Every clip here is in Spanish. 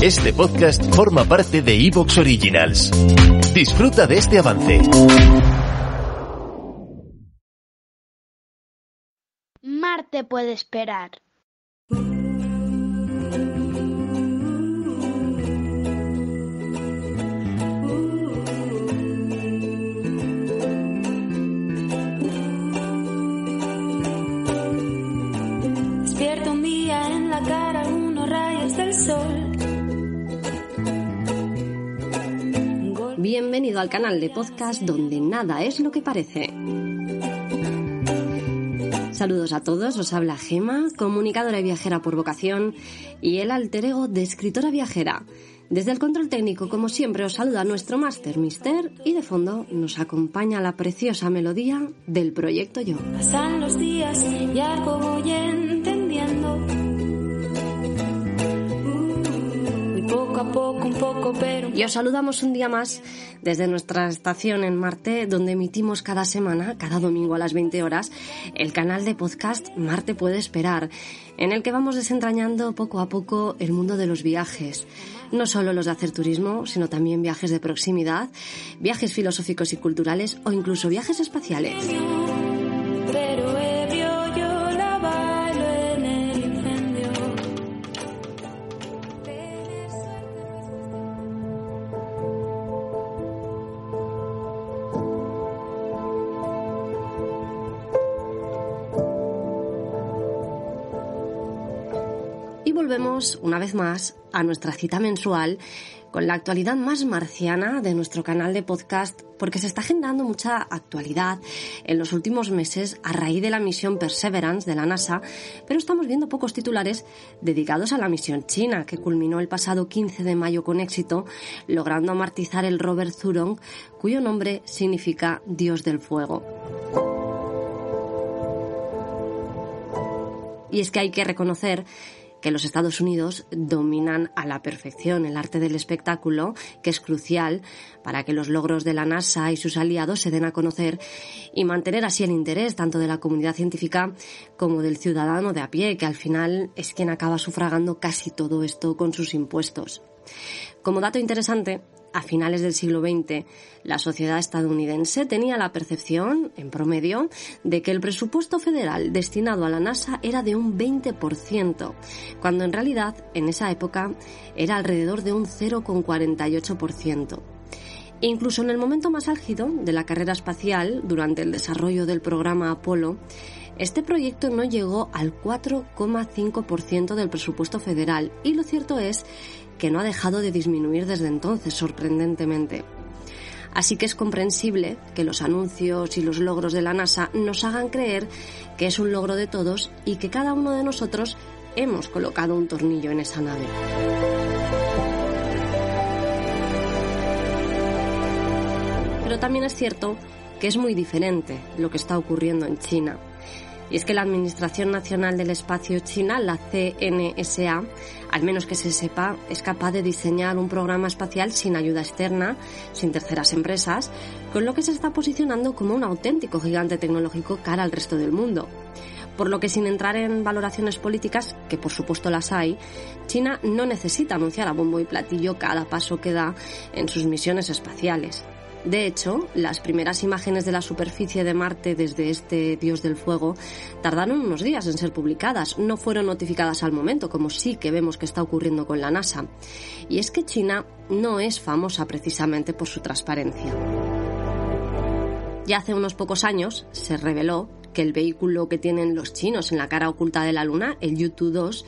Este podcast forma parte de Evox Originals. Disfruta de este avance. Marte puede esperar. Despierta un día en la cara unos rayos del sol. Bienvenido al canal de podcast donde nada es lo que parece. Saludos a todos, os habla Gema, comunicadora y viajera por vocación y el alter ego de escritora viajera. Desde el control técnico, como siempre, os saluda nuestro máster Mister y de fondo nos acompaña la preciosa melodía del proyecto Yo. Pasan los días y algo voy poco a poco, un poco, pero. Y os saludamos un día más desde nuestra estación en Marte, donde emitimos cada semana, cada domingo a las 20 horas, el canal de podcast Marte puede esperar, en el que vamos desentrañando poco a poco el mundo de los viajes. No solo los de hacer turismo, sino también viajes de proximidad, viajes filosóficos y culturales o incluso viajes espaciales. Pero volvemos una vez más a nuestra cita mensual con la actualidad más marciana de nuestro canal de podcast porque se está generando mucha actualidad en los últimos meses a raíz de la misión Perseverance de la NASA, pero estamos viendo pocos titulares dedicados a la misión china que culminó el pasado 15 de mayo con éxito, logrando amartizar el rover Zhurong, cuyo nombre significa Dios del Fuego. Y es que hay que reconocer que los Estados Unidos dominan a la perfección el arte del espectáculo, que es crucial para que los logros de la NASA y sus aliados se den a conocer y mantener así el interés tanto de la comunidad científica como del ciudadano de a pie, que al final es quien acaba sufragando casi todo esto con sus impuestos. Como dato interesante, a finales del siglo XX, la sociedad estadounidense tenía la percepción, en promedio, de que el presupuesto federal destinado a la NASA era de un 20%, cuando en realidad en esa época era alrededor de un 0,48%. Incluso en el momento más álgido de la carrera espacial, durante el desarrollo del programa Apolo, este proyecto no llegó al 4,5% del presupuesto federal y lo cierto es que no ha dejado de disminuir desde entonces, sorprendentemente. Así que es comprensible que los anuncios y los logros de la NASA nos hagan creer que es un logro de todos y que cada uno de nosotros hemos colocado un tornillo en esa nave. Pero también es cierto que es muy diferente lo que está ocurriendo en China. Y es que la Administración Nacional del Espacio China, la CNSA, al menos que se sepa, es capaz de diseñar un programa espacial sin ayuda externa, sin terceras empresas, con lo que se está posicionando como un auténtico gigante tecnológico cara al resto del mundo. Por lo que sin entrar en valoraciones políticas, que por supuesto las hay, China no necesita anunciar a bombo y platillo cada paso que da en sus misiones espaciales. De hecho, las primeras imágenes de la superficie de Marte desde este dios del fuego tardaron unos días en ser publicadas, no fueron notificadas al momento, como sí que vemos que está ocurriendo con la NASA. Y es que China no es famosa precisamente por su transparencia. Ya hace unos pocos años se reveló que el vehículo que tienen los chinos en la cara oculta de la Luna, el Yutu-2,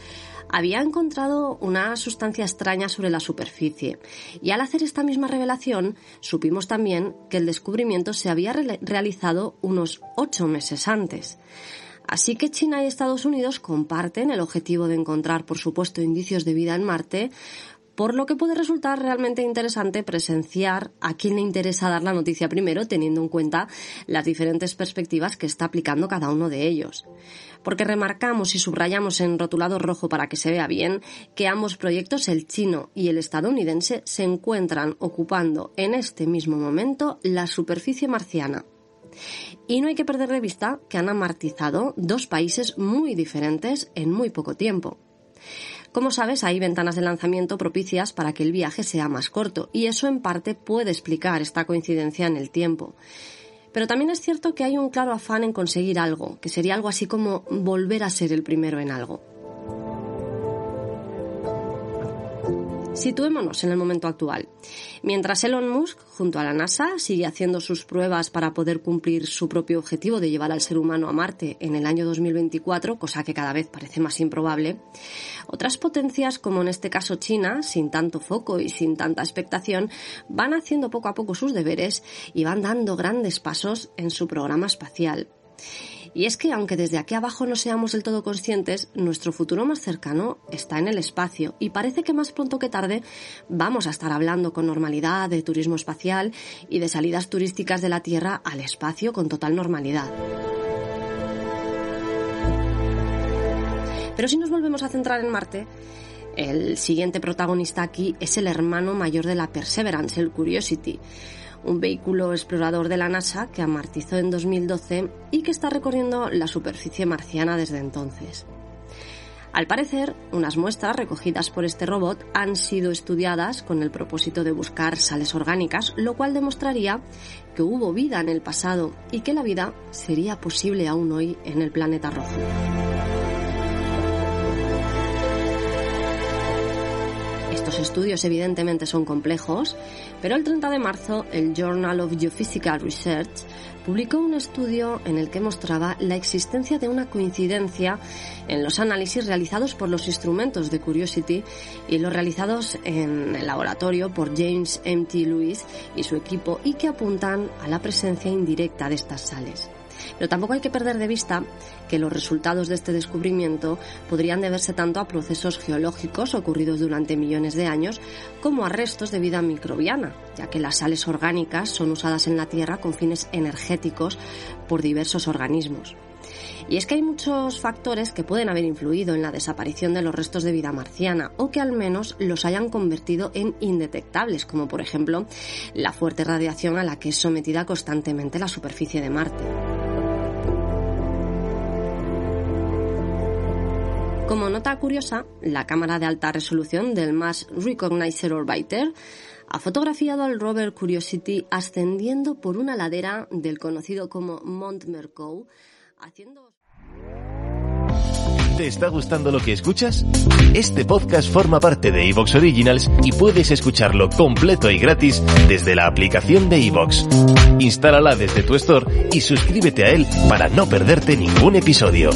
había encontrado una sustancia extraña sobre la superficie. Y al hacer esta misma revelación, supimos también que el descubrimiento se había re realizado unos ocho meses antes. Así que China y Estados Unidos comparten el objetivo de encontrar, por supuesto, indicios de vida en Marte, por lo que puede resultar realmente interesante presenciar a quien le interesa dar la noticia primero, teniendo en cuenta las diferentes perspectivas que está aplicando cada uno de ellos. Porque remarcamos y subrayamos en rotulado rojo para que se vea bien que ambos proyectos, el chino y el estadounidense, se encuentran ocupando en este mismo momento la superficie marciana. Y no hay que perder de vista que han amartizado dos países muy diferentes en muy poco tiempo. Como sabes, hay ventanas de lanzamiento propicias para que el viaje sea más corto y eso en parte puede explicar esta coincidencia en el tiempo. Pero también es cierto que hay un claro afán en conseguir algo, que sería algo así como volver a ser el primero en algo. Situémonos en el momento actual. Mientras Elon Musk, junto a la NASA, sigue haciendo sus pruebas para poder cumplir su propio objetivo de llevar al ser humano a Marte en el año 2024, cosa que cada vez parece más improbable, otras potencias, como en este caso China, sin tanto foco y sin tanta expectación, van haciendo poco a poco sus deberes y van dando grandes pasos en su programa espacial. Y es que aunque desde aquí abajo no seamos del todo conscientes, nuestro futuro más cercano está en el espacio y parece que más pronto que tarde vamos a estar hablando con normalidad de turismo espacial y de salidas turísticas de la Tierra al espacio con total normalidad. Pero si nos volvemos a centrar en Marte, el siguiente protagonista aquí es el hermano mayor de la Perseverance, el Curiosity un vehículo explorador de la NASA que amartizó en 2012 y que está recorriendo la superficie marciana desde entonces. Al parecer, unas muestras recogidas por este robot han sido estudiadas con el propósito de buscar sales orgánicas, lo cual demostraría que hubo vida en el pasado y que la vida sería posible aún hoy en el planeta rojo. Estos estudios evidentemente son complejos, pero el 30 de marzo el Journal of Geophysical Research publicó un estudio en el que mostraba la existencia de una coincidencia en los análisis realizados por los instrumentos de Curiosity y los realizados en el laboratorio por James M.T. Lewis y su equipo y que apuntan a la presencia indirecta de estas sales. Pero tampoco hay que perder de vista que los resultados de este descubrimiento podrían deberse tanto a procesos geológicos ocurridos durante millones de años como a restos de vida microbiana, ya que las sales orgánicas son usadas en la Tierra con fines energéticos por diversos organismos. Y es que hay muchos factores que pueden haber influido en la desaparición de los restos de vida marciana o que al menos los hayan convertido en indetectables, como por ejemplo la fuerte radiación a la que es sometida constantemente la superficie de Marte. Como nota curiosa, la cámara de alta resolución del Mass Recognizer Orbiter ha fotografiado al rover Curiosity ascendiendo por una ladera del conocido como Mont Mercou, haciendo... ¿Te está gustando lo que escuchas? Este podcast forma parte de Evox Originals y puedes escucharlo completo y gratis desde la aplicación de Evox. Instálala desde tu store y suscríbete a él para no perderte ningún episodio.